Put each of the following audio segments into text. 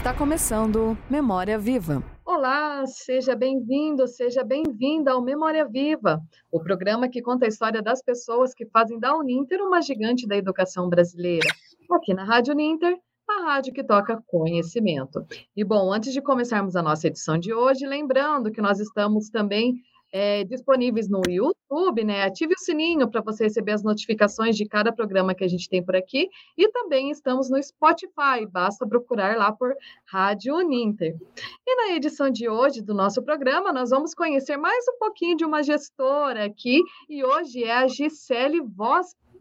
Está começando Memória Viva. Olá, seja bem-vindo, seja bem-vinda ao Memória Viva, o programa que conta a história das pessoas que fazem da Uninter uma gigante da educação brasileira. Aqui na Rádio Uninter, a rádio que toca conhecimento. E bom, antes de começarmos a nossa edição de hoje, lembrando que nós estamos também é, disponíveis no YouTube, né? Ative o sininho para você receber as notificações de cada programa que a gente tem por aqui. E também estamos no Spotify, basta procurar lá por Rádio Uninter. E na edição de hoje do nosso programa, nós vamos conhecer mais um pouquinho de uma gestora aqui, e hoje é a Gisele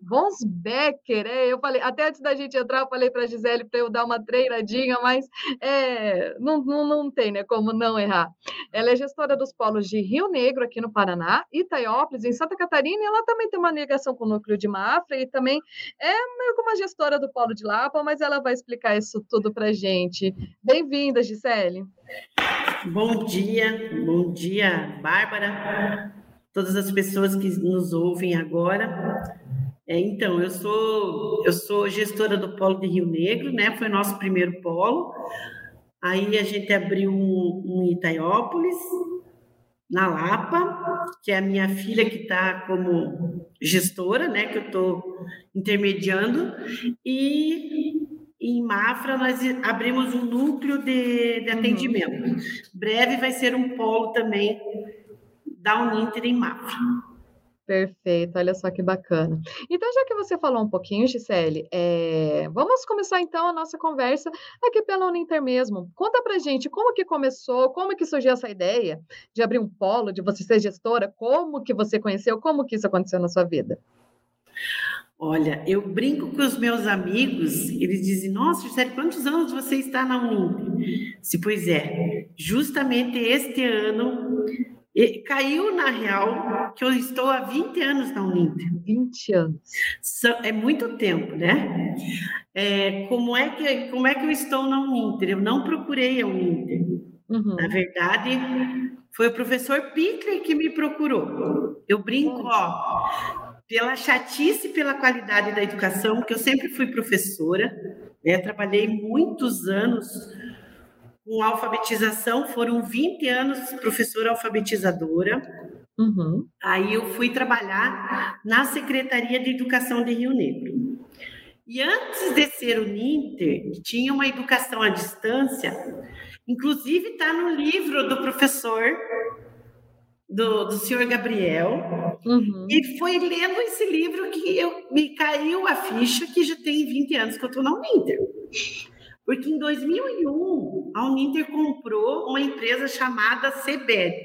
Voz Becker, é, eu falei, até antes da gente entrar, eu falei para a Gisele para eu dar uma treinadinha, mas é, não, não, não tem né, como não errar. Ela é gestora dos polos de Rio Negro, aqui no Paraná, Itaiópolis, em Santa Catarina, e ela também tem uma ligação com o núcleo de Mafra, e também é meio como uma gestora do polo de Lapa, mas ela vai explicar isso tudo para gente. Bem-vinda, Gisele. Bom dia, bom dia, Bárbara, todas as pessoas que nos ouvem agora. É, então, eu sou eu sou gestora do Polo de Rio Negro, né? Foi nosso primeiro polo. Aí a gente abriu um, um em Itaiópolis, na Lapa, que é a minha filha que está como gestora, né? Que eu estou intermediando. E em Mafra nós abrimos um núcleo de, de uhum. atendimento. Breve vai ser um polo também da Uninter em Mafra. Perfeito, olha só que bacana. Então, já que você falou um pouquinho, Gisele, é... vamos começar então a nossa conversa aqui pela Uninter mesmo. Conta pra gente como que começou, como que surgiu essa ideia de abrir um polo, de você ser gestora, como que você conheceu, como que isso aconteceu na sua vida? Olha, eu brinco com os meus amigos, eles dizem, nossa, Gisele, quantos anos você está na Uninter? Se pois é, justamente este ano e caiu na real que eu estou há 20 anos na Uninter. 20 anos. É muito tempo, né? É, como, é que, como é que eu estou na Uninter? Eu não procurei a Uninter. Uhum. Na verdade, foi o professor Pickler que me procurou. Eu brinco, ó, pela chatice e pela qualidade da educação, que eu sempre fui professora, né? Trabalhei muitos anos com alfabetização, foram 20 anos professora alfabetizadora. Uhum. Aí eu fui trabalhar na Secretaria de Educação de Rio Negro. E antes de ser o NINTER, tinha uma educação à distância, inclusive está no livro do professor, do, do senhor Gabriel, uhum. e foi lendo esse livro que eu, me caiu a ficha que já tem 20 anos que eu estou na Uninter. Porque em 2001, a Uninter comprou uma empresa chamada CBED,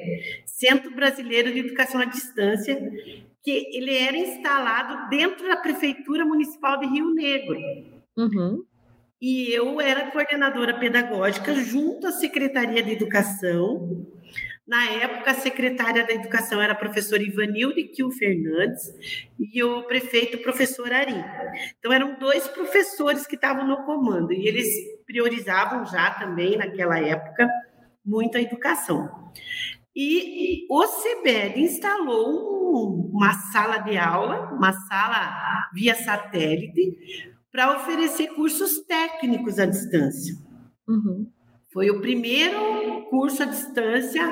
Centro Brasileiro de Educação à Distância, que ele era instalado dentro da Prefeitura Municipal de Rio Negro. Uhum. E eu era coordenadora pedagógica junto à Secretaria de Educação na época, a secretária da Educação era a professora Ivanilde Kiel Fernandes e o prefeito, professor Ari. Então, eram dois professores que estavam no comando e eles priorizavam já também, naquela época, muito a educação. E o CBED instalou uma sala de aula, uma sala via satélite, para oferecer cursos técnicos à distância. Uhum. Foi o primeiro curso à distância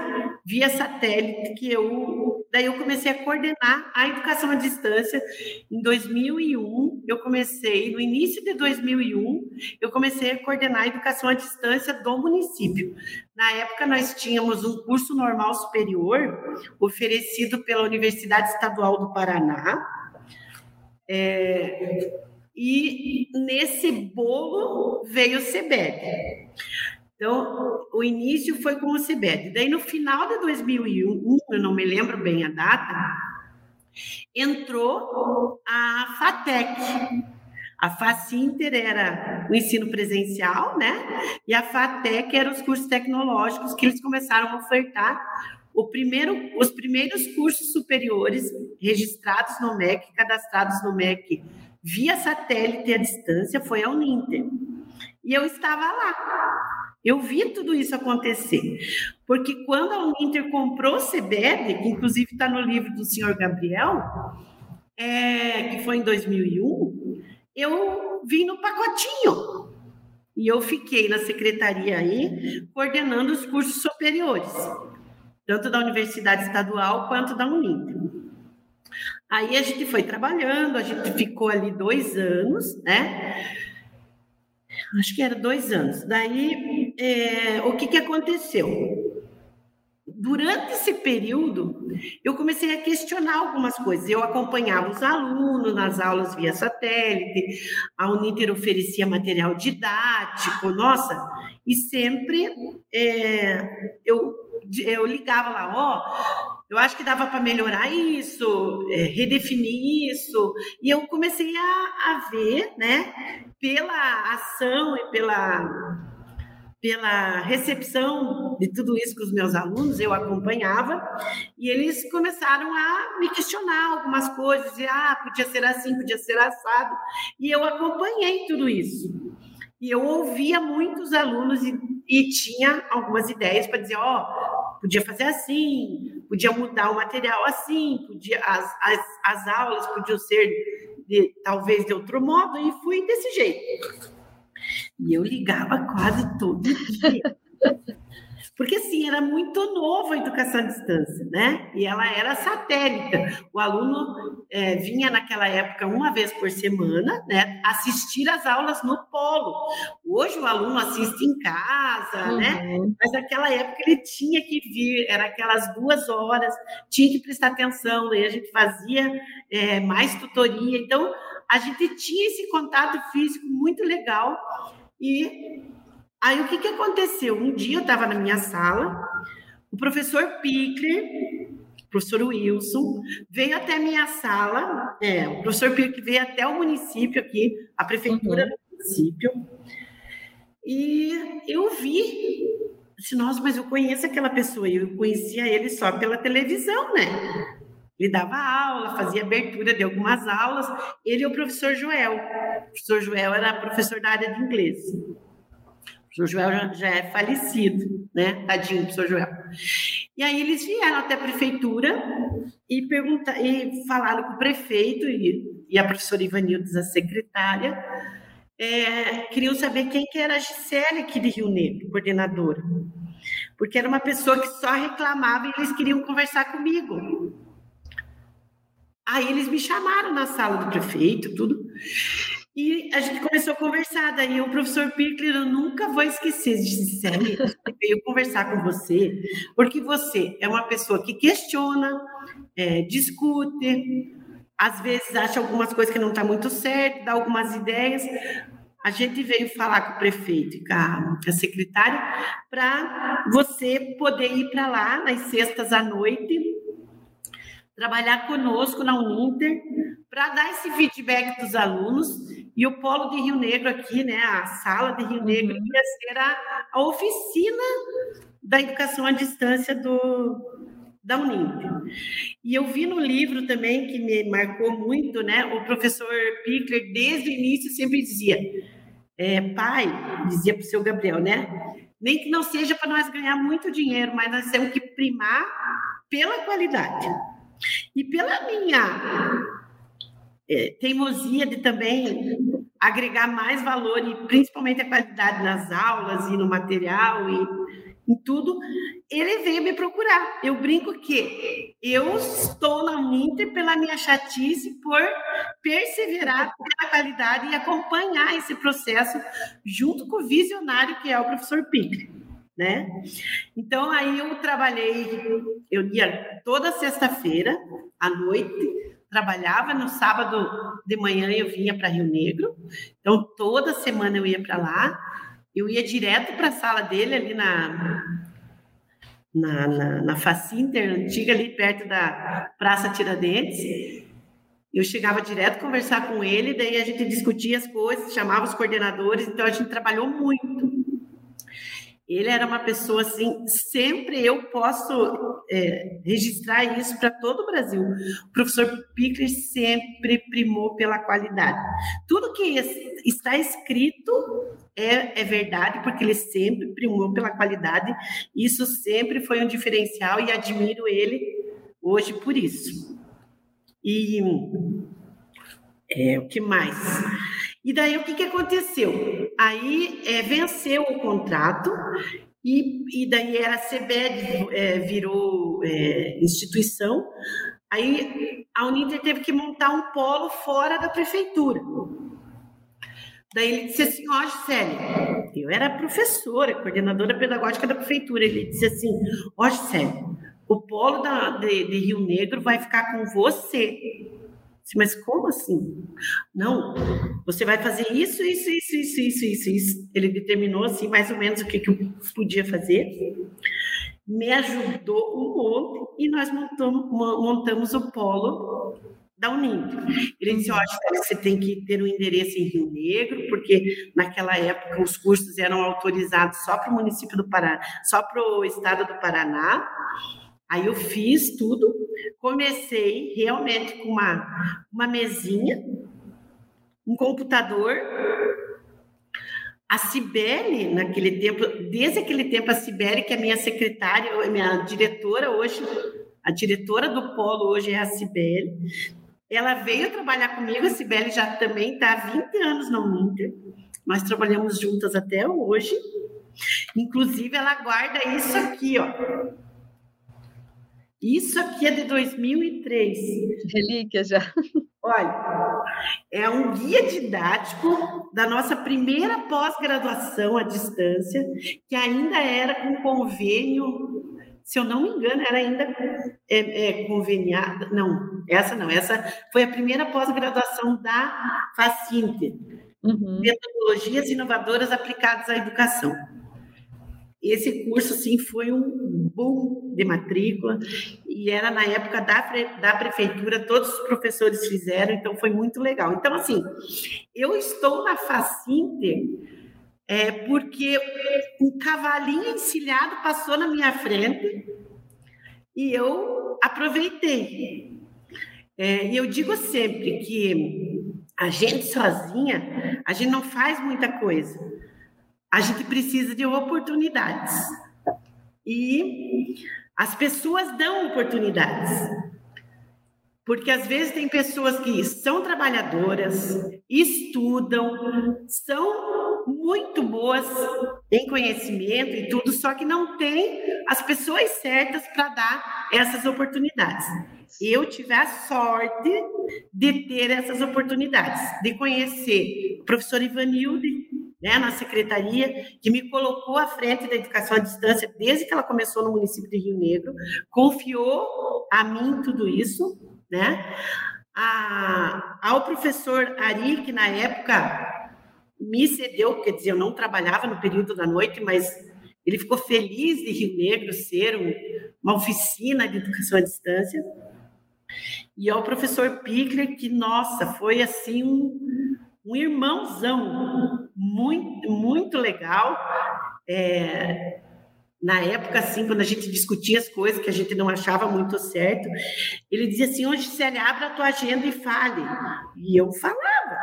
via satélite que eu daí eu comecei a coordenar a educação à distância em 2001. Eu comecei no início de 2001, eu comecei a coordenar a educação à distância do município. Na época nós tínhamos um curso normal superior oferecido pela Universidade Estadual do Paraná. É, e nesse bolo veio o CEBED. Então, o início foi com o CIBED. Daí, no final de 2001, eu não me lembro bem a data, entrou a FATEC. A FACINTER era o ensino presencial, né? E a FATEC era os cursos tecnológicos que eles começaram a ofertar primeiro, os primeiros cursos superiores registrados no MEC, cadastrados no MEC via satélite à distância, foi a Uninter. E eu estava lá. Eu vi tudo isso acontecer, porque quando a Uninter comprou o CBED, que inclusive está no livro do senhor Gabriel, é, que foi em 2001, eu vim no pacotinho. e eu fiquei na secretaria aí, coordenando os cursos superiores, tanto da Universidade Estadual quanto da Uninter. Aí a gente foi trabalhando, a gente ficou ali dois anos, né? Acho que era dois anos. Daí, é, o que, que aconteceu? Durante esse período, eu comecei a questionar algumas coisas. Eu acompanhava os alunos nas aulas via satélite, a Uninter oferecia material didático, nossa, e sempre é, eu, eu ligava lá, ó, eu acho que dava para melhorar isso, é, redefinir isso, e eu comecei a, a ver, né, pela ação e pela pela recepção de tudo isso com os meus alunos, eu acompanhava, e eles começaram a me questionar algumas coisas, e ah, podia ser assim, podia ser assado, e eu acompanhei tudo isso. E eu ouvia muitos alunos e, e tinha algumas ideias para dizer, ó, oh, podia fazer assim, podia mudar o material assim, podia as, as, as aulas podiam ser de, talvez de outro modo, e fui desse jeito. E eu ligava quase todo dia. Porque, assim, era muito novo a educação à distância, né? E ela era satélite. O aluno é, vinha naquela época uma vez por semana, né? Assistir às aulas no polo. Hoje o aluno assiste em casa, né? uhum. né? Mas naquela época ele tinha que vir, era aquelas duas horas, tinha que prestar atenção, daí a gente fazia é, mais tutoria. Então, a gente tinha esse contato físico muito legal e aí o que, que aconteceu? Um dia eu estava na minha sala, o professor Pickler, professor Wilson, veio até a minha sala, é, o professor Pickler veio até o município aqui, a prefeitura uhum. do município, e eu vi, disse, nossa, mas eu conheço aquela pessoa, e eu conhecia ele só pela televisão, né? Ele dava aula, fazia abertura de algumas aulas. Ele e o professor Joel. O professor Joel era professor da área de inglês. O professor Joel já, já é falecido, né? Tadinho, professor Joel. E aí eles vieram até a prefeitura e, pergunta, e falaram com o prefeito e, e a professora Ivanildes, a secretária, é, queriam saber quem que era a Gisele aqui de Rio Negro, coordenadora. Porque era uma pessoa que só reclamava e eles queriam conversar comigo. Aí eles me chamaram na sala do prefeito, tudo. E a gente começou a conversar. Daí o professor Pirkler, eu nunca vou esquecer, disse, Célia, veio conversar com você, porque você é uma pessoa que questiona, é, discute, às vezes acha algumas coisas que não está muito certo, dá algumas ideias. A gente veio falar com o prefeito e com a, a secretária para você poder ir para lá nas sextas à noite trabalhar conosco na Uninter para dar esse feedback dos alunos e o polo de Rio Negro aqui, né, a sala de Rio Negro uhum. ia ser a, a oficina da educação à distância do da Uninter. E eu vi no livro também que me marcou muito, né, o professor Pickler desde o início sempre dizia, é, pai, dizia para o seu Gabriel, né, nem que não seja para nós ganhar muito dinheiro, mas nós temos que primar pela qualidade. E pela minha é, teimosia de também agregar mais valor e principalmente a qualidade nas aulas e no material e em tudo, ele veio me procurar. Eu brinco que eu estou na Uninter pela minha chatice por perseverar pela qualidade e acompanhar esse processo junto com o visionário que é o professor Pique né? Então aí eu trabalhei, eu ia toda sexta-feira à noite, trabalhava no sábado de manhã eu vinha para Rio Negro. Então toda semana eu ia para lá. Eu ia direto para a sala dele ali na na, na, na Facinter, antiga ali perto da Praça Tiradentes. Eu chegava direto conversar com ele, daí a gente discutia as coisas, chamava os coordenadores, então a gente trabalhou muito. Ele era uma pessoa assim, sempre eu posso é, registrar isso para todo o Brasil. O professor Pickler sempre primou pela qualidade. Tudo que está escrito é, é verdade, porque ele sempre primou pela qualidade. Isso sempre foi um diferencial e admiro ele hoje por isso. E é, o que mais? E daí o que, que aconteceu? aí é, venceu o contrato e, e daí era a CBED, é, virou é, instituição. Aí a Uninter teve que montar um polo fora da prefeitura. Daí ele disse assim, ó, Gisele, eu era professora, coordenadora pedagógica da prefeitura. Ele disse assim, ó, Gisele, o polo da, de, de Rio Negro vai ficar com você. Mas como assim? Não, você vai fazer isso, isso, isso, isso, isso, isso, isso. Ele determinou assim mais ou menos o que, que eu podia fazer. Me ajudou um monte e nós montamos, montamos o polo da Uninter. Ele disse, olha, você tem que ter um endereço em Rio Negro, porque naquela época os cursos eram autorizados só para o município do Paraná, só para o estado do Paraná. Aí eu fiz tudo, comecei realmente com uma, uma mesinha, um computador. A Cibele, naquele tempo, desde aquele tempo, a Cibele, que é minha secretária, minha diretora hoje, a diretora do Polo hoje é a Cibele. Ela veio trabalhar comigo, a Cibele já também está há 20 anos na Uninter. Nós trabalhamos juntas até hoje. Inclusive, ela guarda isso aqui, ó. Isso aqui é de 2003. Relíquia já. Olha, é um guia didático da nossa primeira pós-graduação à distância, que ainda era com convênio, se eu não me engano, era ainda é, é, conveniada. Não, essa não, essa foi a primeira pós-graduação da Facinte, uhum. Metodologias Inovadoras Aplicadas à Educação esse curso assim foi um boom de matrícula e era na época da, da prefeitura todos os professores fizeram então foi muito legal. Então assim eu estou na Facinter é, porque um cavalinho encilhado passou na minha frente e eu aproveitei. É, e eu digo sempre que a gente sozinha a gente não faz muita coisa a gente precisa de oportunidades. E as pessoas dão oportunidades. Porque às vezes tem pessoas que são trabalhadoras, estudam, são muito boas em conhecimento e tudo, só que não tem as pessoas certas para dar essas oportunidades. Eu tive a sorte de ter essas oportunidades, de conhecer o professor Ivanilde, né, na secretaria, que me colocou à frente da educação à distância desde que ela começou no município de Rio Negro, confiou a mim tudo isso, né? A, ao professor Ari, que na época me cedeu, quer dizer, eu não trabalhava no período da noite, mas ele ficou feliz de Rio Negro ser um, uma oficina de educação à distância. E ao professor Pickler, que, nossa, foi assim um, um irmãozão, muito, muito legal. É, na época, assim, quando a gente discutia as coisas que a gente não achava muito certo, ele dizia assim: hoje, ele abre a tua agenda e fale. E eu falava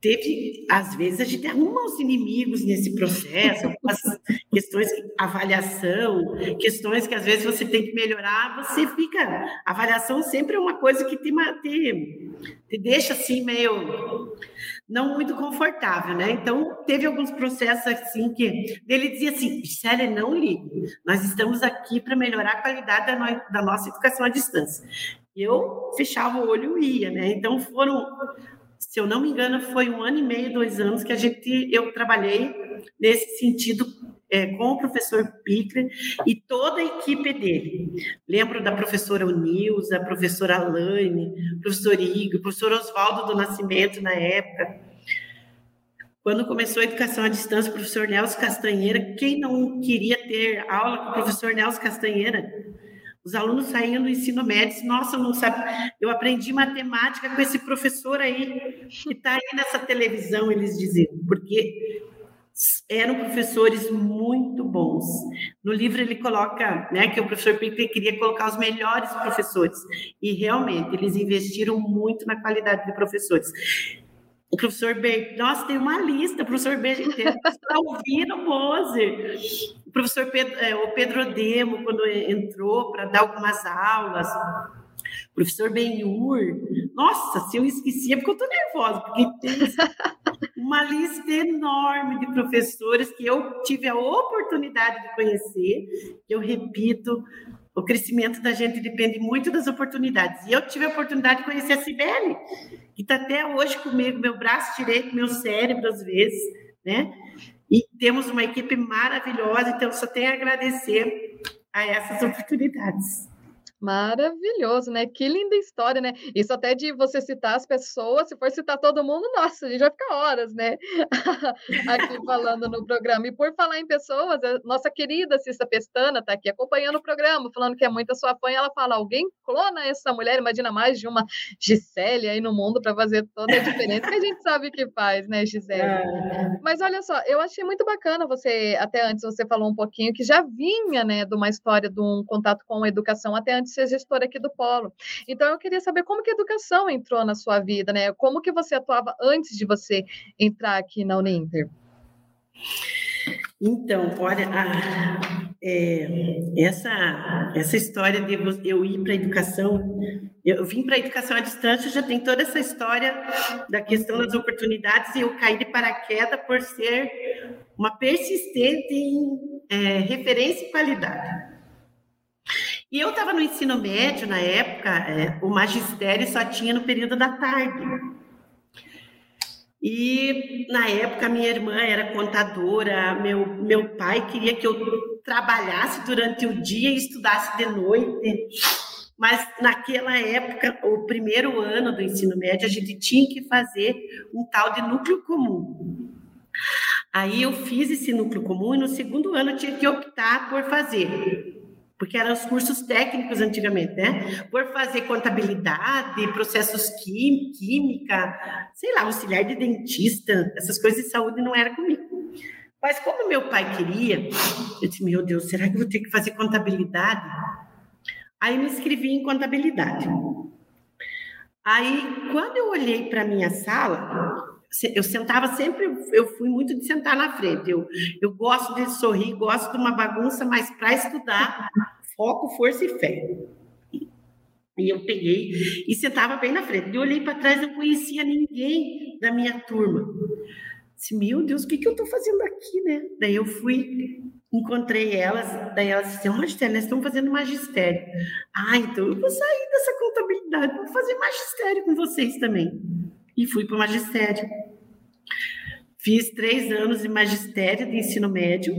teve, às vezes, a gente arruma os inimigos nesse processo, algumas questões de avaliação, questões que às vezes você tem que melhorar, você fica. Avaliação sempre é uma coisa que te, te, te deixa assim meio não muito confortável, né? Então, teve alguns processos assim que ele dizia assim: Gisele, não ligue, nós estamos aqui para melhorar a qualidade da, no, da nossa educação à distância. Eu fechava o olho e ia, né? Então, foram se eu não me engano, foi um ano e meio, dois anos que a gente, eu trabalhei nesse sentido é, com o professor Pickler e toda a equipe dele. Lembro da professora Unilza, professora Alane, professor Igor, professor Oswaldo do Nascimento na época. Quando começou a educação à distância, o professor Nelson Castanheira, quem não queria ter aula com o professor Nelson Castanheira? Os alunos saíam do ensino médio, nossa, não sabe, eu aprendi matemática com esse professor aí que está aí nessa televisão, eles diziam, porque eram professores muito bons. No livro ele coloca, né, que o professor Piper queria colocar os melhores professores. E realmente eles investiram muito na qualidade de professores. O professor B, nossa, tem uma lista, o professor B, está ouvindo Moser o professor Pedro, é, o Pedro Demo, quando entrou para dar algumas aulas, o professor Benhur, nossa, se eu esquecia, porque eu estou nervosa, porque tem uma lista enorme de professores que eu tive a oportunidade de conhecer. Eu repito, o crescimento da gente depende muito das oportunidades. E eu tive a oportunidade de conhecer a Sibeli, que está até hoje comigo, meu braço direito, meu cérebro, às vezes, né? E temos uma equipe maravilhosa, então só tenho a agradecer a essas oportunidades. Maravilhoso, né? Que linda história, né? Isso até de você citar as pessoas, se for citar todo mundo, nossa, a gente vai ficar horas, né? aqui falando no programa. E por falar em pessoas, a nossa querida Cissa Pestana está aqui acompanhando o programa, falando que é muita sua fã, e ela fala: alguém clona essa mulher, imagina mais de uma Gisele aí no mundo para fazer toda a diferença que a gente sabe que faz, né, Gisele? É. Mas olha só, eu achei muito bacana você, até antes você falou um pouquinho que já vinha, né, de uma história de um contato com a educação até antes de ser gestora aqui do Polo. Então, eu queria saber como que a educação entrou na sua vida, né? Como que você atuava antes de você entrar aqui na Uninter? Então, olha, a, é, essa, essa história de eu ir para a educação, eu vim para a educação à distância, já tem toda essa história da questão das oportunidades e eu caí de paraquedas por ser uma persistente em é, referência e qualidade. E eu estava no ensino médio na época, é, o magistério só tinha no período da tarde. E na época minha irmã era contadora, meu, meu pai queria que eu trabalhasse durante o dia e estudasse de noite. Mas naquela época, o primeiro ano do ensino médio, a gente tinha que fazer um tal de núcleo comum. Aí eu fiz esse núcleo comum e no segundo ano eu tinha que optar por fazer porque eram os cursos técnicos antigamente, né? Por fazer contabilidade, processos quim, química, sei lá, auxiliar de dentista, essas coisas de saúde não era comigo. Mas como meu pai queria, eu disse, meu Deus, será que eu vou ter que fazer contabilidade? Aí me inscrevi em contabilidade. Aí, quando eu olhei para minha sala, eu sentava sempre, eu fui muito de sentar na frente. Eu, eu gosto de sorrir, gosto de uma bagunça, mas para estudar, foco, força e fé. E eu peguei e sentava bem na frente. Eu olhei para trás, não conhecia ninguém da minha turma. Disse, meu Deus, o que, que eu estou fazendo aqui, né? Daí eu fui, encontrei elas, daí elas disseram, magistério, nós estamos fazendo magistério. Ah, então eu vou sair dessa contabilidade, vou fazer magistério com vocês também e fui para o magistério. Fiz três anos de magistério de ensino médio.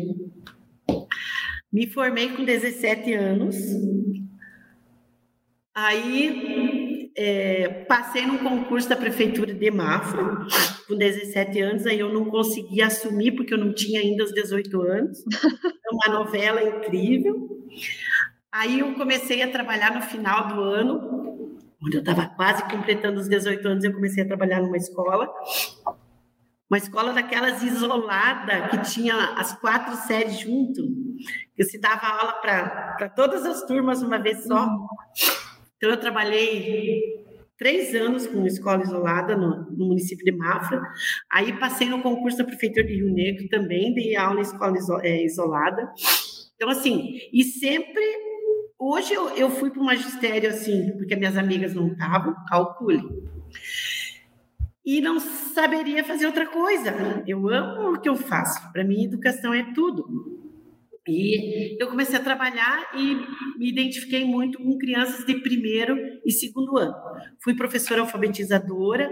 Me formei com 17 anos. Aí é, passei num concurso da prefeitura de Mafra com 17 anos. Aí eu não consegui assumir porque eu não tinha ainda os 18 anos. É uma novela incrível. Aí eu comecei a trabalhar no final do ano quando eu estava quase completando os 18 anos, eu comecei a trabalhar numa escola. Uma escola daquelas isolada, que tinha as quatro séries junto, que se dava aula para todas as turmas uma vez só. Então, eu trabalhei três anos com escola isolada no, no, município de Mafra. Aí passei no concurso da Prefeitura de Rio Negro também, dei aula em escola é, isolada. Então, assim, e sempre Hoje eu, eu fui para o magistério assim, porque minhas amigas não estavam, calcule. E não saberia fazer outra coisa. Eu amo o que eu faço. Para mim, educação é tudo. E eu comecei a trabalhar e me identifiquei muito com crianças de primeiro e segundo ano. Fui professora alfabetizadora.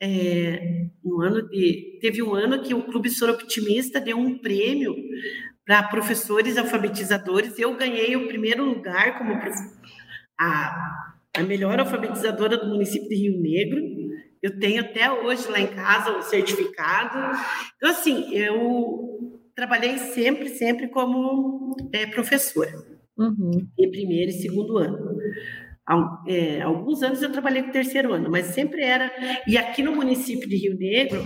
É, no ano de, teve um ano que o Clube Soroptimista deu um prêmio para professores alfabetizadores. Eu ganhei o primeiro lugar como a, a melhor alfabetizadora do município de Rio Negro. Eu tenho até hoje lá em casa o certificado. Então, assim, eu trabalhei sempre, sempre como é, professora, uhum. em primeiro e segundo ano é, alguns anos eu trabalhei com terceiro ano, mas sempre era. E aqui no município de Rio Negro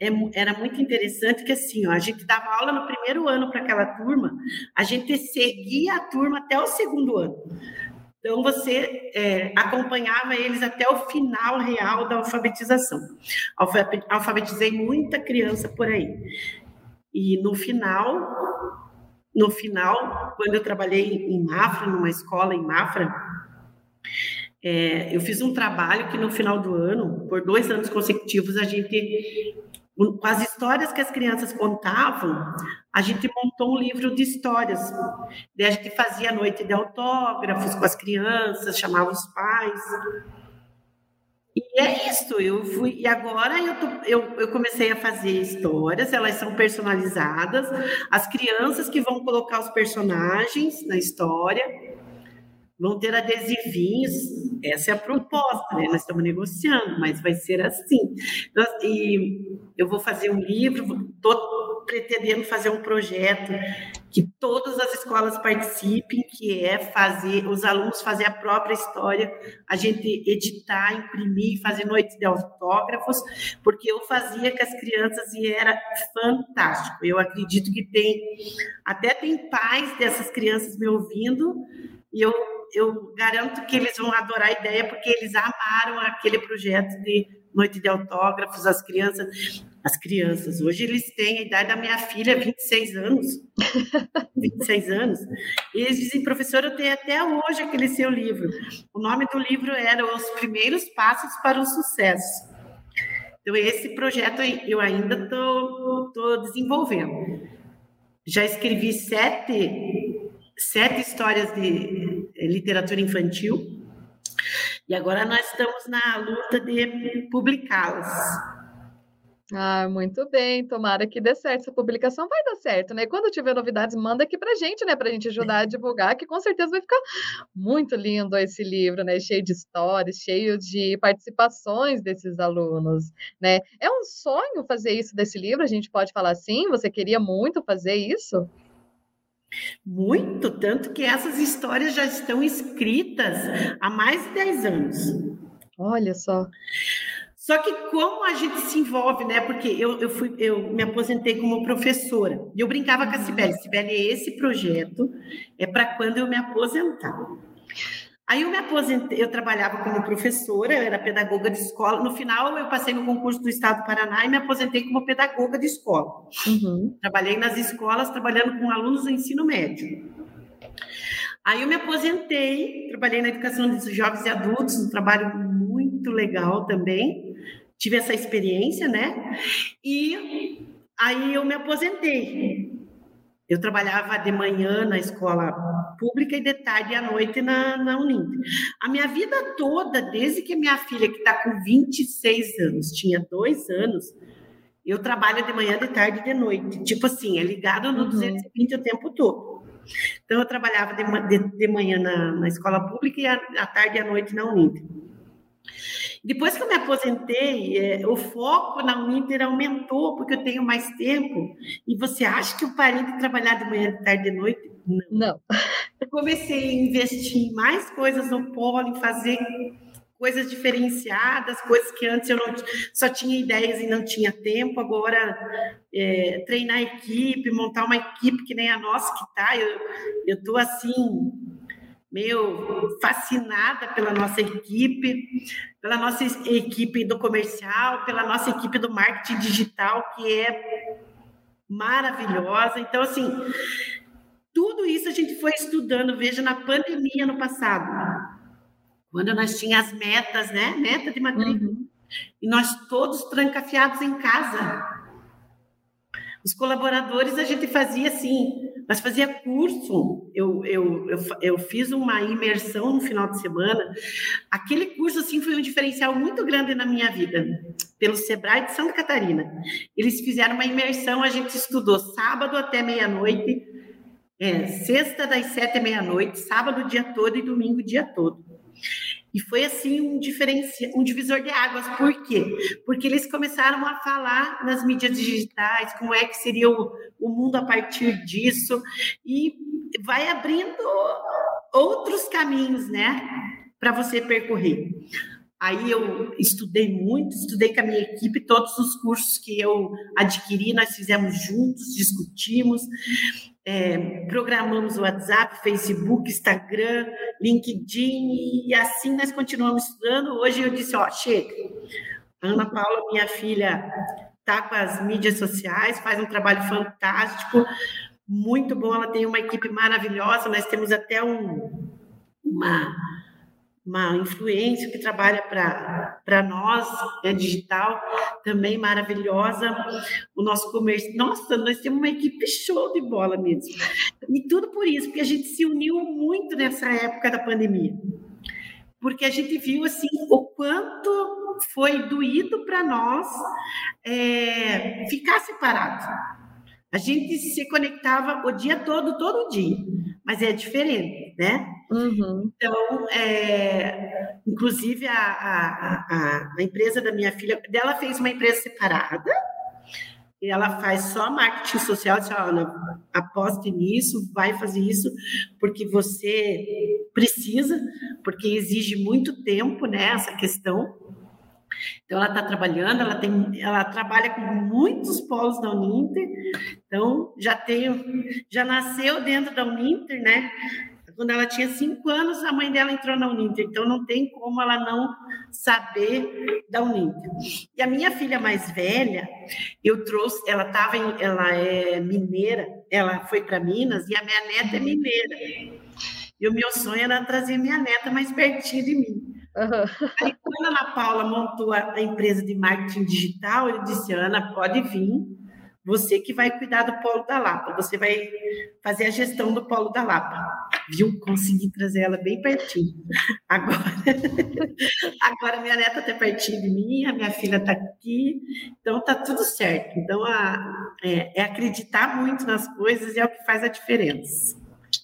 é, era muito interessante que assim, ó, a gente dava aula no primeiro ano para aquela turma, a gente seguia a turma até o segundo ano. Então você é, acompanhava eles até o final real da alfabetização. Alfabetizei muita criança por aí. E no final, no final, quando eu trabalhei em Mafra, numa escola em Mafra, é, eu fiz um trabalho que no final do ano, por dois anos consecutivos, a gente com as histórias que as crianças contavam, a gente montou um livro de histórias. Daí a gente fazia noite de autógrafos com as crianças, chamava os pais. E é isso, eu fui. E agora eu, tô, eu, eu comecei a fazer histórias, elas são personalizadas. As crianças que vão colocar os personagens na história vão ter adesivinhos. Essa é a proposta, né? Nós estamos negociando, mas vai ser assim. E eu vou fazer um livro, estou pretendendo fazer um projeto que todas as escolas participem, que é fazer os alunos fazer a própria história, a gente editar, imprimir, fazer noites de autógrafos, porque eu fazia com as crianças e era fantástico. Eu acredito que tem até tem pais dessas crianças me ouvindo e eu eu garanto que eles vão adorar a ideia, porque eles amaram aquele projeto de noite de autógrafos, as crianças. As crianças, hoje eles têm a idade da minha filha, 26 anos. 26 anos. E eles dizem, professor, eu tenho até hoje aquele seu livro. O nome do livro era Os Primeiros Passos para o Sucesso. Então, esse projeto eu ainda estou desenvolvendo. Já escrevi sete, sete histórias de literatura infantil. E agora nós estamos na luta de publicá-las. Ah, muito bem. Tomara que dê certo. Essa publicação vai dar certo, né? Quando tiver novidades, manda aqui pra gente, né? Pra gente ajudar a divulgar, que com certeza vai ficar muito lindo esse livro, né? Cheio de histórias, cheio de participações desses alunos, né? É um sonho fazer isso desse livro, a gente pode falar assim? Você queria muito fazer isso? Muito, tanto que essas histórias já estão escritas há mais de 10 anos. Olha só. Só que como a gente se envolve, né? Porque eu, eu, fui, eu me aposentei como professora. E eu brincava com a Sibeli. Sibeli, esse projeto é para quando eu me aposentar. Aí eu me aposentei, eu trabalhava como professora, eu era pedagoga de escola. No final, eu passei no concurso do Estado do Paraná e me aposentei como pedagoga de escola. Uhum. Trabalhei nas escolas, trabalhando com alunos do ensino médio. Aí eu me aposentei, trabalhei na educação de jovens e adultos, um trabalho muito legal também. Tive essa experiência, né? E aí eu me aposentei. Eu trabalhava de manhã na escola pública e de tarde e à noite na, na Uninter. A minha vida toda, desde que minha filha, que está com 26 anos, tinha dois anos, eu trabalho de manhã, de tarde e de noite. Tipo assim, é ligado no uhum. 220 o tempo todo. Então, eu trabalhava de, de, de manhã na, na escola pública e à, à tarde e à noite na Uninter. Depois que eu me aposentei, é, o foco na Uninter aumentou, porque eu tenho mais tempo. E você acha que eu parei de trabalhar de manhã, de tarde e de noite? Não. Não. Eu comecei a investir em mais coisas no polo, em fazer coisas diferenciadas, coisas que antes eu não, só tinha ideias e não tinha tempo. Agora, é, treinar a equipe, montar uma equipe que nem a nossa que está, eu estou assim meio fascinada pela nossa equipe, pela nossa equipe do comercial, pela nossa equipe do marketing digital, que é maravilhosa. Então, assim, tudo isso a gente foi estudando, veja, na pandemia no passado, quando nós tínhamos as metas, né? Meta de matrícula. Uhum. E nós todos trancafiados em casa. Os colaboradores a gente fazia assim, mas fazia curso. Eu, eu, eu, eu, fiz uma imersão no final de semana. Aquele curso assim foi um diferencial muito grande na minha vida, pelo Sebrae de Santa Catarina. Eles fizeram uma imersão, a gente estudou sábado até meia-noite, é, sexta das sete à meia-noite, sábado o dia todo e domingo o dia todo. E foi assim um diferencial, um divisor de águas. Por quê? Porque eles começaram a falar nas mídias digitais, como é que seria o, o mundo a partir disso, e vai abrindo outros caminhos, né, para você percorrer. Aí eu estudei muito, estudei com a minha equipe, todos os cursos que eu adquiri, nós fizemos juntos, discutimos, é, programamos o WhatsApp, Facebook, Instagram, LinkedIn, e assim nós continuamos estudando. Hoje eu disse, ó, chega. Ana Paula, minha filha, tá com as mídias sociais, faz um trabalho fantástico, muito bom, ela tem uma equipe maravilhosa, nós temos até um, uma uma influência que trabalha para nós, é digital, também maravilhosa. O nosso comércio, nossa, nós temos uma equipe show de bola mesmo. E tudo por isso, porque a gente se uniu muito nessa época da pandemia. Porque a gente viu assim o quanto foi doído para nós é, ficar separado. A gente se conectava o dia todo, todo dia, mas é diferente, né? Uhum. Então, é, inclusive a, a, a, a, empresa da minha filha, dela fez uma empresa separada, e ela faz só marketing social, disse, Ana, aposte nisso, vai fazer isso, porque você precisa, porque exige muito tempo, né, essa questão, então, ela está trabalhando, ela, tem, ela trabalha com muitos polos da Uninter, então já tenho, já nasceu dentro da Uninter, né? Quando ela tinha cinco anos, a mãe dela entrou na Uninter, então não tem como ela não saber da Uninter. E a minha filha mais velha, eu trouxe, ela estava, ela é mineira, ela foi para Minas e a minha neta é mineira. E o meu sonho era trazer minha neta mais pertinho de mim. Uhum. Aí, quando a Ana Paula montou a, empresa de marketing digital, ele disse: Ana, pode vir, você que vai cuidar do Polo da Lapa, você vai fazer a gestão do Polo da Lapa. Viu? Consegui trazer ela bem pertinho. Agora, agora minha neta está pertinho de mim, a minha filha está aqui, então está tudo certo. Então, a, é, é, acreditar muito nas coisas é o que faz a diferença.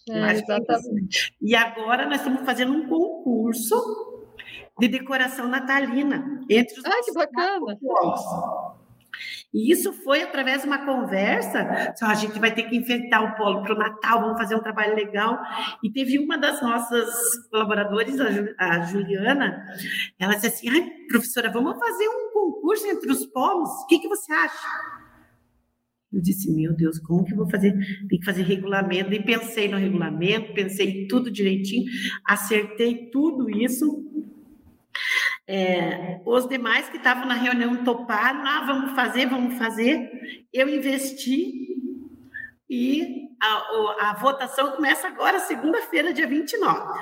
É, exatamente. E agora nós estamos fazendo um concurso de decoração natalina entre os Ai, que bacana! E isso foi através de uma conversa. Só, a gente vai ter que enfeitar o polo para o Natal, vamos fazer um trabalho legal. E teve uma das nossas colaboradoras, a Juliana, ela disse assim: Ai, professora, vamos fazer um concurso entre os polos, o que, que você acha? Eu disse, meu Deus, como que eu vou fazer? Tem que fazer regulamento. E pensei no regulamento, pensei tudo direitinho, acertei tudo isso. É, os demais que estavam na reunião toparam, ah, vamos fazer, vamos fazer. Eu investi e a, a votação começa agora, segunda-feira, dia 29.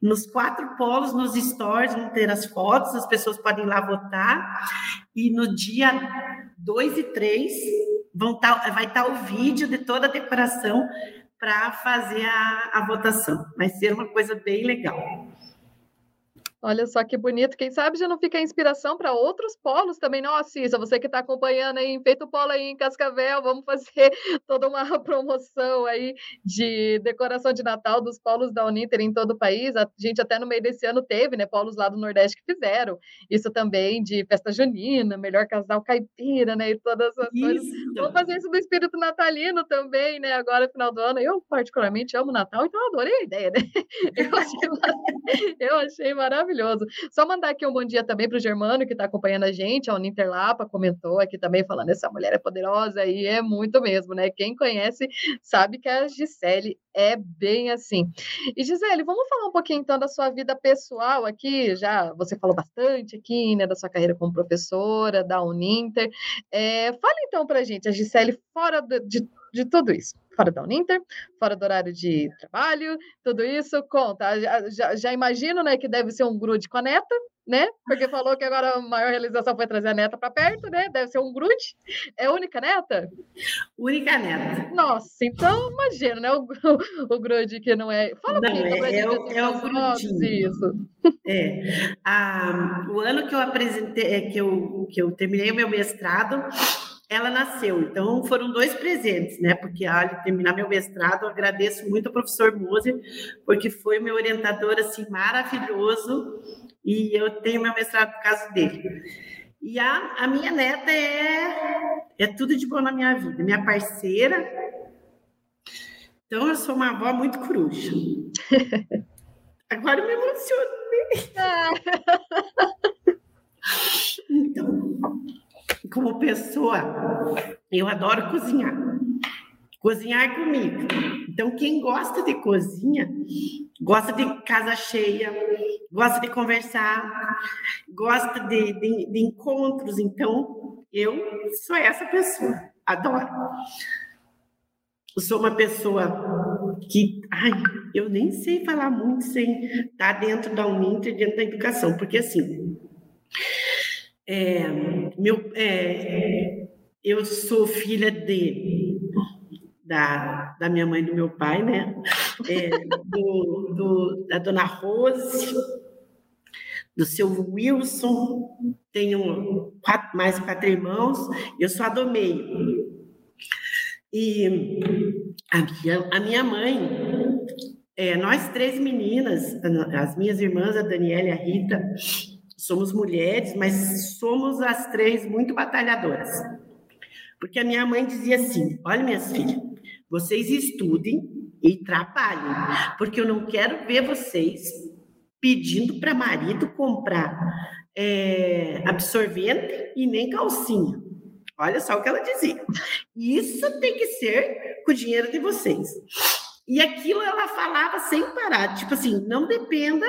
Nos quatro polos, nos stores, vão ter as fotos, as pessoas podem ir lá votar. E no dia 2 e 3, vão tá, vai estar tá o vídeo de toda a decoração para fazer a, a votação. Vai ser uma coisa bem legal. Olha só que bonito. Quem sabe já não fica inspiração para outros polos também. Não, Cissa, você que está acompanhando aí, feito polo aí em Cascavel, vamos fazer toda uma promoção aí de decoração de Natal dos polos da Uninter em todo o país. A gente até no meio desse ano teve, né, polos lá do Nordeste que fizeram. Isso também de festa junina, melhor casal caipira, né, e todas essas isso. coisas. Vamos fazer isso do espírito natalino também, né, agora final do ano. Eu particularmente amo Natal, então adorei a ideia, né? Eu achei, eu achei maravilhoso maravilhoso. Só mandar aqui um bom dia também para o Germano, que está acompanhando a gente, a Uninterlapa comentou aqui também, falando essa mulher é poderosa, e é muito mesmo, né? Quem conhece sabe que a Gisele é bem assim. E Gisele, vamos falar um pouquinho então da sua vida pessoal aqui, já você falou bastante aqui, né, da sua carreira como professora, da Uninter. É, fala então para a gente, a Gisele, fora de, de, de tudo isso fora da Uninter, fora do horário de trabalho, tudo isso conta. Já, já, já imagino né, que deve ser um grude com a neta, né? Porque falou que agora a maior realização foi trazer a neta para perto, né? Deve ser um grude. É a única neta? Única neta. Nossa, então imagina, né? O, o, grude que não é. Fala não, é, é, o, é o grudinho. Isso. É. Ah, o ano que eu apresentei, é, que eu, que eu terminei o meu mestrado, ela nasceu. Então, foram dois presentes, né? Porque ao terminar meu mestrado, eu agradeço muito ao professor Moser, porque foi meu orientador, assim, maravilhoso, e eu tenho meu mestrado por causa dele. E a, a minha neta é, é tudo de bom na minha vida, minha parceira. Então, eu sou uma avó muito coruja. Agora eu me emocionei. Ah. Então, como pessoa, eu adoro cozinhar. Cozinhar é comigo. Então, quem gosta de cozinha, gosta de casa cheia, gosta de conversar, gosta de, de, de encontros. Então, eu sou essa pessoa. Adoro. Eu sou uma pessoa que, ai, eu nem sei falar muito sem estar dentro da Uninter, dentro da educação, porque assim, é, meu, é, eu sou filha de da, da minha mãe e do meu pai, né? É, do, do, da dona Rose, do seu Wilson, tenho quatro, mais quatro irmãos, eu sou a do meio. E a minha, a minha mãe, é, nós três meninas, as minhas irmãs, a Daniela e a Rita, somos mulheres, mas somos as três muito batalhadoras. Porque a minha mãe dizia assim: olha, minhas filhas, vocês estudem e trabalhem, porque eu não quero ver vocês pedindo para marido comprar é, absorvente e nem calcinha. Olha só o que ela dizia. Isso tem que ser com o dinheiro de vocês. E aquilo ela falava sem parar, tipo assim, não dependa,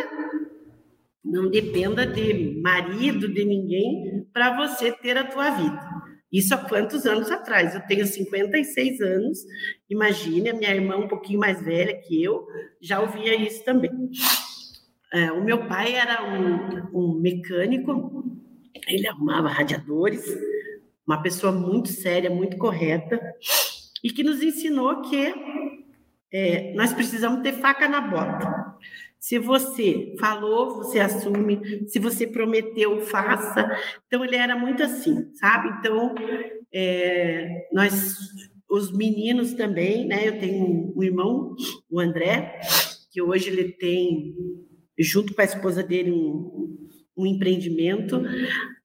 não dependa de marido, de ninguém, para você ter a tua vida. Isso há quantos anos atrás? Eu tenho 56 anos, imagine, a minha irmã um pouquinho mais velha que eu, já ouvia isso também. É, o meu pai era um, um mecânico, ele arrumava radiadores, uma pessoa muito séria, muito correta, e que nos ensinou que é, nós precisamos ter faca na bota. Se você falou, você assume. Se você prometeu, faça. Então, ele era muito assim, sabe? Então, é, nós, os meninos também, né? Eu tenho um irmão, o André, que hoje ele tem, junto com a esposa dele, um, um empreendimento.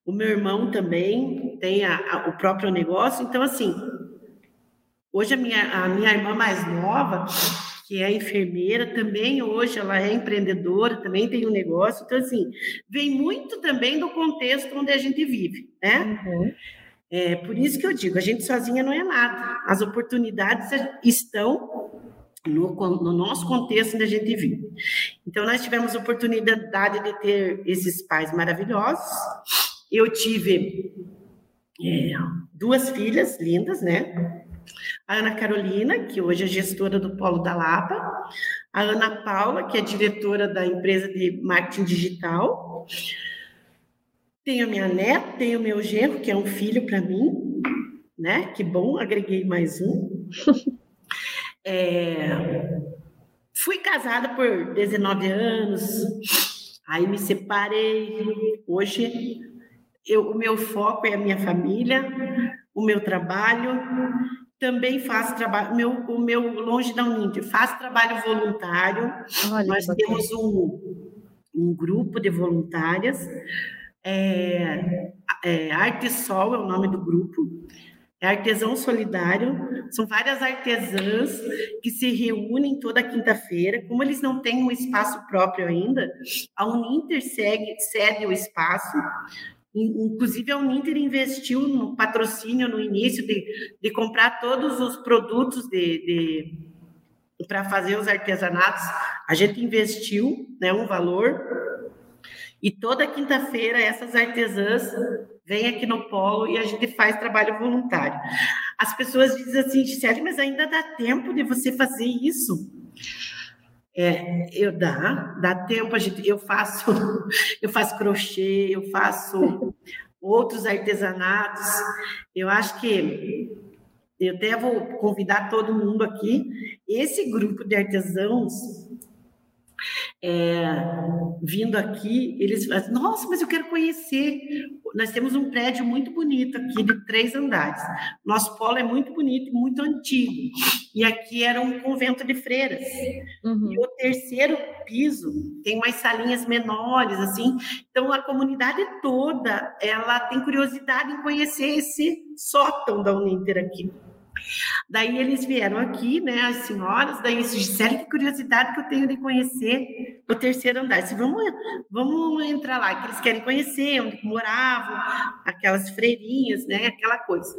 O meu irmão também tem a, a, o próprio negócio. Então, assim, hoje a minha, a minha irmã mais nova que é enfermeira, também hoje ela é empreendedora, também tem um negócio. Então, assim, vem muito também do contexto onde a gente vive, né? Uhum. É, por isso que eu digo, a gente sozinha não é nada. As oportunidades estão no, no, nosso contexto onde a gente vive. Então, nós tivemos oportunidade de ter esses pais maravilhosos. Eu tive é, duas filhas lindas, né? A Ana Carolina, que hoje é gestora do Polo da Lapa, a Ana Paula, que é diretora da empresa de marketing digital. Tenho a minha neta, tenho o meu genro, que é um filho para mim, né? Que bom, agreguei mais um. É... Fui casada por 19 anos, aí me separei. Hoje eu, o meu foco é a minha família, o meu trabalho também faço trabalho, meu, o meu longe da Uninter, faço trabalho voluntário. Olha, Nós temos um, um grupo de voluntárias, é, é, Arte Sol é o nome do grupo, é Artesão Solidário, são várias artesãs que se reúnem toda quinta-feira. Como eles não têm um espaço próprio ainda, a Uninter segue, cede o espaço Inclusive, a Uninter investiu no patrocínio no início de, de comprar todos os produtos de, de para fazer os artesanatos. A gente investiu né, um valor e toda quinta-feira essas artesãs vêm aqui no Polo e a gente faz trabalho voluntário. As pessoas dizem assim, Gisele, mas ainda dá tempo de você fazer isso? É, eu dá, dá tempo, a gente, eu faço, eu faço crochê, eu faço outros artesanatos. Eu acho que eu até vou convidar todo mundo aqui. Esse grupo de artesãos é, vindo aqui, eles falam, nossa, mas eu quero conhecer. Nós temos um prédio muito bonito aqui, de três andares. Nosso polo é muito bonito, muito antigo. E aqui era um convento de freiras. Uhum. E o terceiro piso tem umas salinhas menores, assim. Então, a comunidade toda, ela tem curiosidade em conhecer esse sótão da Uninter aqui. Daí eles vieram aqui, né, as senhoras, daí eles disseram que curiosidade que eu tenho de conhecer o terceiro andar. Disse, vamos, vamos entrar lá, que eles querem conhecer onde moravam, aquelas freirinhas, né, aquela coisa.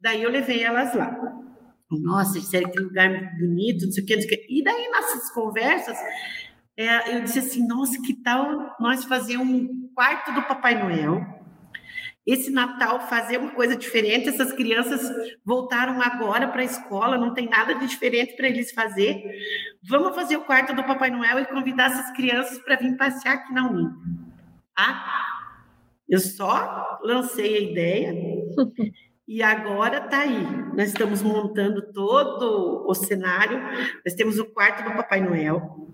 Daí eu levei elas lá. Nossa, disseram que lugar bonito, não sei o que, não sei o que. E daí nessas conversas, é, eu disse assim, nossa, que tal nós fazer um quarto do Papai Noel? Esse Natal fazer uma coisa diferente. Essas crianças voltaram agora para a escola, não tem nada de diferente para eles fazer. Vamos fazer o quarto do Papai Noel e convidar essas crianças para vir passear aqui na Uninter. Tá? Eu só lancei a ideia e agora está aí. Nós estamos montando todo o cenário. Nós temos o quarto do Papai Noel.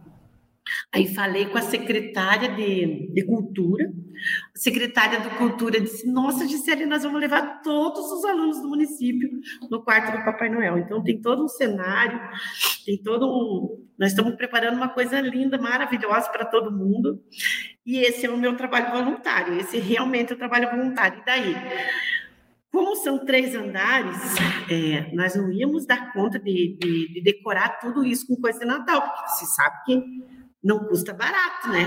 Aí falei com a secretária de, de Cultura. A secretária de Cultura disse: Nossa, Gisele, nós vamos levar todos os alunos do município no quarto do Papai Noel. Então, tem todo um cenário, tem todo um. Nós estamos preparando uma coisa linda, maravilhosa para todo mundo. E esse é o meu trabalho voluntário. Esse realmente é o trabalho voluntário. E daí? Como são três andares, é, nós não íamos dar conta de, de, de, decorar tudo isso com coisa de Natal, porque você sabe que não custa barato, né?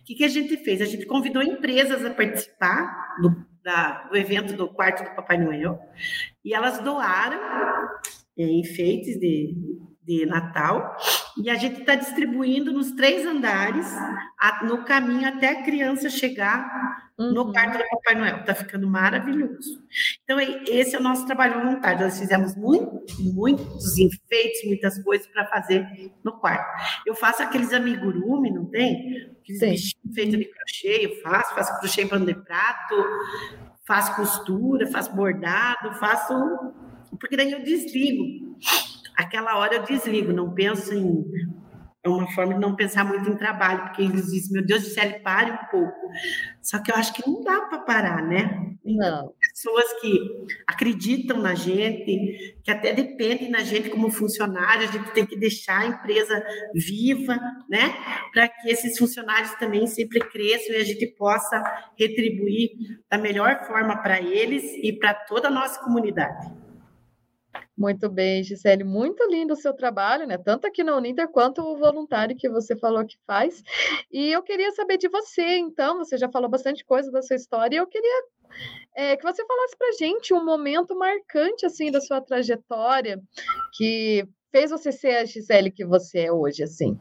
O que, que a gente fez? A gente convidou empresas a participar do, da, do evento do quarto do Papai Noel e elas doaram é, enfeites de, de Natal e a gente está distribuindo nos três andares a, no caminho até a criança chegar uhum. no quarto do Papai Noel. Está ficando maravilhoso. Então, esse é o nosso trabalho voluntário. Nós fizemos muito, muitos enfeites, muitas coisas para fazer no quarto. Eu faço aqueles amigurumi, não tem? Aqueles bichinhos feitos de crochê, eu faço, faço crochê em pano de prato, faço costura, faço bordado, faço... Porque daí eu desligo aquela hora eu desligo, não penso em. É uma forma de não pensar muito em trabalho, porque eles dizem, meu Deus, Gisele, pare um pouco. Só que eu acho que não dá para parar, né? Não. Pessoas que acreditam na gente, que até dependem da gente como funcionário, a gente tem que deixar a empresa viva, né? Para que esses funcionários também sempre cresçam e a gente possa retribuir da melhor forma para eles e para toda a nossa comunidade. Muito bem, Gisele, muito lindo o seu trabalho, né? Tanto aqui na Uninter quanto o voluntário que você falou que faz. E eu queria saber de você, então, você já falou bastante coisa da sua história, e eu queria é, que você falasse para gente um momento marcante assim da sua trajetória que fez você ser a Gisele que você é hoje, assim.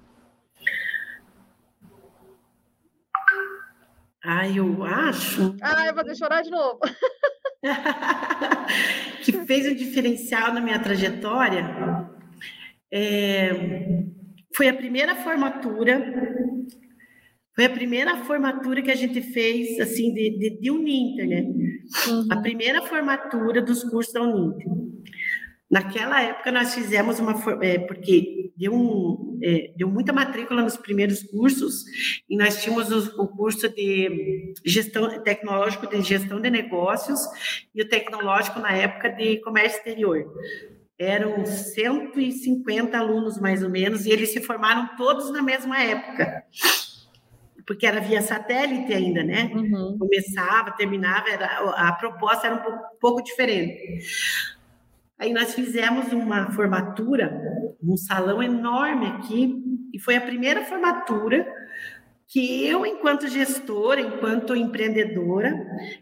Ai, eu acho. Ai, eu vou chorar de novo. que fez um diferencial na minha trajetória é, foi a primeira formatura foi a primeira formatura que a gente fez assim de, de, de Uninter, né? Uhum. A primeira formatura dos cursos da Uninter. Naquela época nós fizemos uma é, porque deu, um, é, deu muita matrícula nos primeiros cursos e nós tínhamos o, o, curso de gestão tecnológico de gestão de negócios e o tecnológico na época de comércio exterior. Eram 150 alunos mais ou menos e eles se formaram todos na mesma época porque era via satélite ainda, né? Uhum. Começava, terminava, era, a proposta era um pouco, um pouco diferente. Aí nós fizemos uma formatura, um salão enorme aqui, e foi a primeira formatura que eu, enquanto gestora, enquanto empreendedora,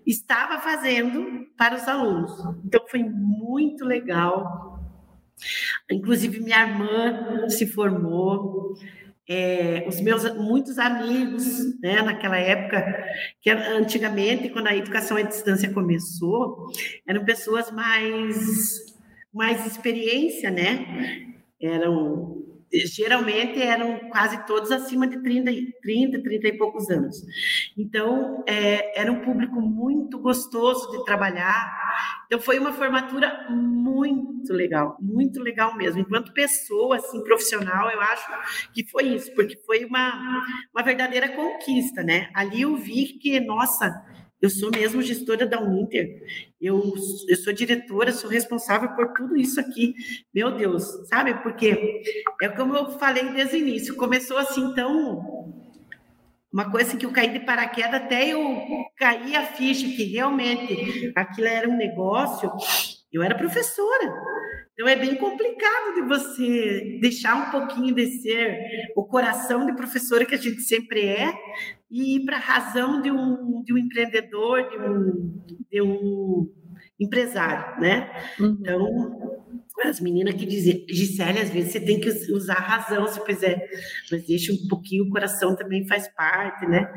estava fazendo para os alunos. Então foi muito legal. Inclusive minha irmã se formou. É, os meus muitos amigos, né, naquela época, que antigamente, quando a educação à distância começou, eram pessoas mais mais experiência, né? Eram geralmente eram quase todos acima de 30, 30, 30 e poucos anos. Então, é, era um público muito gostoso de trabalhar. Então, foi uma formatura muito legal, muito legal mesmo. Enquanto pessoa, assim, profissional, eu acho que foi isso, porque foi uma, uma verdadeira conquista, né? Ali eu vi que, nossa, eu sou mesmo gestora da Uninter. Eu, eu sou diretora, sou responsável por tudo isso aqui. Meu Deus, sabe? Porque é como eu falei desde o início, começou assim tão uma coisa que eu caí de paraquedas até eu cair a ficha que realmente aquilo era um negócio. Eu era professora. Então é bem complicado de você deixar um pouquinho de ser o coração de professora que a gente sempre é e ir para a razão de um, de um empreendedor, de um, de um empresário, né? Uhum. Então as meninas que diziam, Gisele, às vezes você tem que usar a razão se quiser, mas deixa um pouquinho, o coração também faz parte, né?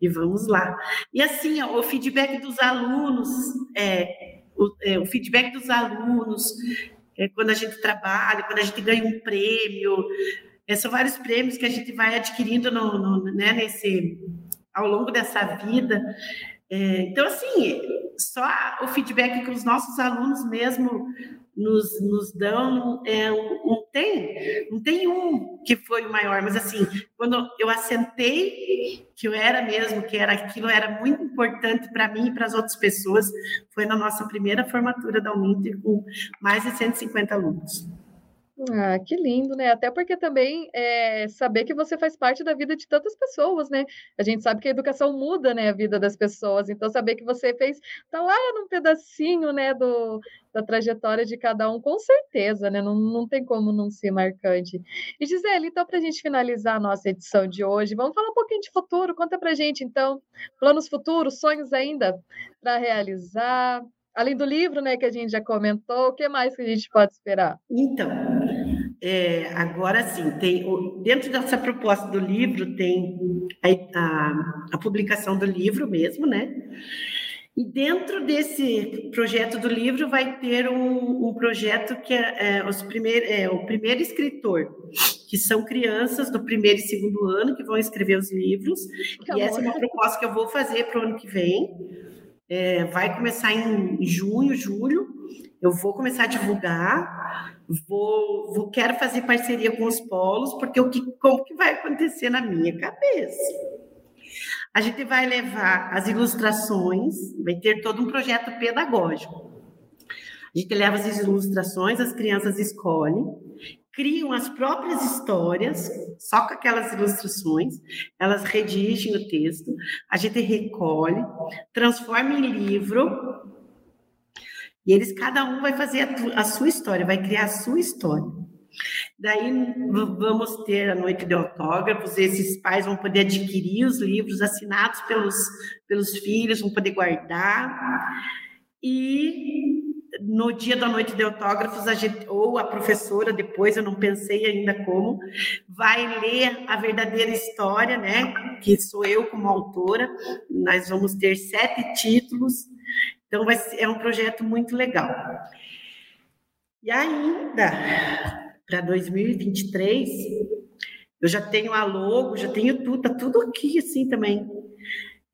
E vamos lá. E assim, ó, o feedback dos alunos, é, o, é, o feedback dos alunos, é, quando a gente trabalha, quando a gente ganha um prêmio, é, são vários prêmios que a gente vai adquirindo no, no né, nesse, ao longo dessa vida. É, então, assim, só o feedback que os nossos alunos mesmo nos, nos dão, é, um, tem, não tem um que foi o maior, mas assim, quando eu assentei que eu era mesmo, que era aquilo era muito importante para mim e para as outras pessoas, foi na nossa primeira formatura da Uninter com mais de 150 alunos. Ah, que lindo, né? Até porque também é saber que você faz parte da vida de tantas pessoas, né? A gente sabe que a educação muda, né, a vida das pessoas. Então, saber que você fez, tá lá num pedacinho, né, do, da trajetória de cada um, com certeza, né? Não, não tem como não ser marcante. E Gisele, então, para a gente finalizar a nossa edição de hoje, vamos falar um pouquinho de futuro. Conta para gente, então, planos futuros, sonhos ainda para realizar. Além do livro, né, que a gente já comentou, o que mais que a gente pode esperar? Então, é, agora sim, tem dentro dessa proposta do livro tem a, a, a publicação do livro mesmo, né? E dentro desse projeto do livro vai ter um, um projeto que é, é, os primeir, é, o primeiro escritor, que são crianças do primeiro e segundo ano que vão escrever os livros. Que e amor. essa é uma proposta que eu vou fazer para o ano que vem. É, vai começar em junho, julho. Eu vou começar a divulgar. Vou, vou quero fazer parceria com os polos, porque o que, como que vai acontecer na minha cabeça? A gente vai levar as ilustrações, vai ter todo um projeto pedagógico. A gente leva as ilustrações, as crianças escolhem, criam as próprias histórias, só com aquelas ilustrações, elas redigem o texto, a gente recolhe, transforma em livro, e eles, cada um vai fazer a, a sua história, vai criar a sua história. Daí vamos ter a noite de autógrafos, esses pais vão poder adquirir os livros assinados pelos, pelos filhos, vão poder guardar. E no dia da noite de autógrafos, a gente, ou a professora, depois eu não pensei ainda como, vai ler a verdadeira história, né? Que sou eu como autora. Nós vamos ter sete títulos, então vai ser, é um projeto muito legal. E ainda, para 2023, eu já tenho a logo, já tenho tudo, tá tudo aqui assim também.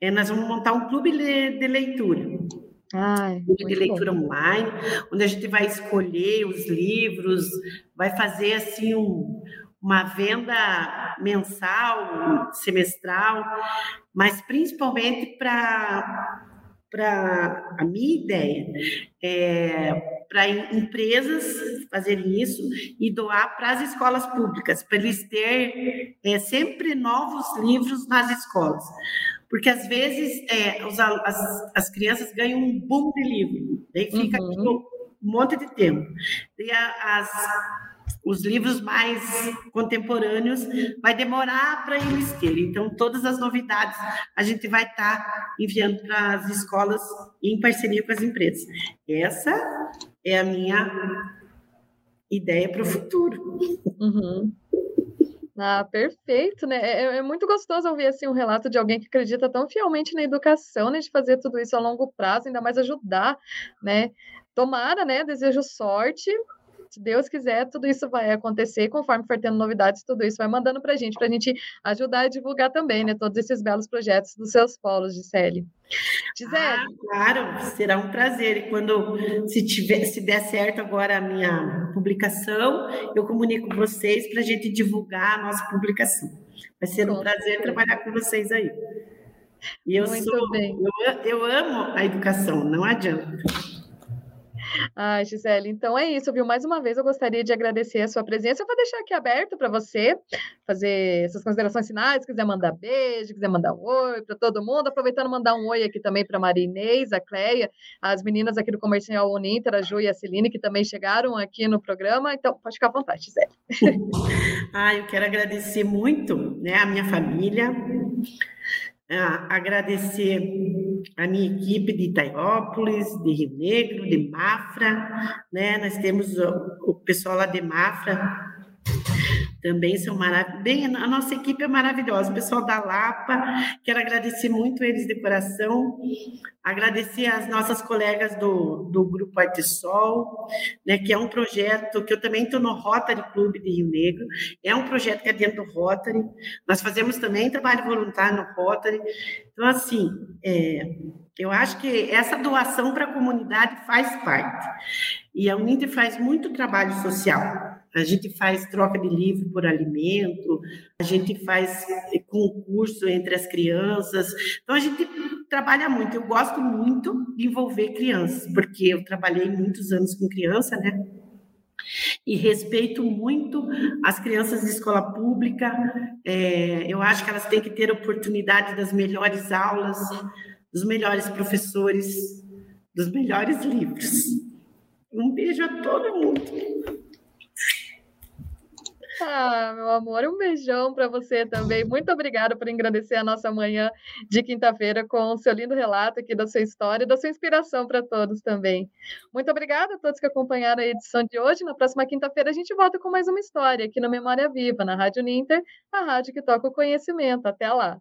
É, nós vamos montar um clube de leitura. Ai, de leitura bom. online, onde a gente vai escolher os livros, vai fazer assim um, uma venda mensal, semestral, mas principalmente para para a minha ideia é para empresas fazerem isso e doar para as escolas públicas, para eles ter é, sempre novos livros nas escolas. Porque às vezes é, os, as, as crianças ganham um boom de livro, daí fica uhum. um monte de tempo. E as, os livros mais contemporâneos vai demorar para eles terem. Então, todas as novidades a gente vai estar tá enviando para as escolas em parceria com as empresas. Essa é a minha ideia para o futuro. Uhum. Ah, perfeito, né? É, é, é, muito gostoso ouvir assim um relato de alguém que acredita tão fielmente na educação, né, de fazer tudo isso a longo prazo, ainda mais ajudar, né? Tomara, né? Desejo sorte se Deus quiser, tudo isso vai acontecer. Conforme for tendo novidades, tudo isso vai mandando para a gente, para a gente ajudar a divulgar também, né? Todos esses belos projetos dos seus polos, Gisele. Gisele. Ah, claro, será um prazer. E quando, se, tiver, se der certo agora a minha publicação, eu comunico com vocês para a gente divulgar a nossa publicação. Vai ser um prazer trabalhar com vocês aí. E eu Muito sou, bem. Eu, eu amo a educação, não adianta. Ah, Gisele, então é isso, viu? Mais uma vez eu gostaria de agradecer a sua presença. Eu vou deixar aqui aberto para você fazer essas considerações finais, se quiser mandar beijo, quiser mandar um oi para todo mundo. Aproveitando mandar um oi aqui também para a Maria Inês, a Cleia, as meninas aqui do Comercial Uninter, a Ju e a Celine, que também chegaram aqui no programa. Então, pode ficar à vontade, Gisele. ah, eu quero agradecer muito né, a minha família, agradecer a minha equipe de Itaiópolis, de Rio Negro, de Mafra, né? Nós temos o, o pessoal lá de Mafra também são maravilhosos. A nossa equipe é maravilhosa, o pessoal da Lapa, quero agradecer muito eles de coração, agradecer as nossas colegas do, do Grupo Arte Sol, né, que é um projeto que eu também estou no Rotary Clube de Rio Negro, é um projeto que é dentro do Rotary, nós fazemos também trabalho voluntário no Rotary, então, assim, é, eu acho que essa doação para a comunidade faz parte, e a Uninter faz muito trabalho social, a gente faz troca de livro por alimento, a gente faz concurso entre as crianças. Então, a gente trabalha muito. Eu gosto muito de envolver crianças, porque eu trabalhei muitos anos com criança, né? E respeito muito as crianças de escola pública. É, eu acho que elas têm que ter oportunidade das melhores aulas, dos melhores professores, dos melhores livros. Um beijo a todo mundo. Ah, meu amor, um beijão para você também. Muito obrigada por agradecer a nossa manhã de quinta-feira com o seu lindo relato aqui da sua história e da sua inspiração para todos também. Muito obrigada a todos que acompanharam a edição de hoje. Na próxima quinta-feira a gente volta com mais uma história aqui no Memória Viva, na Rádio Ninter, a rádio que toca o conhecimento. Até lá.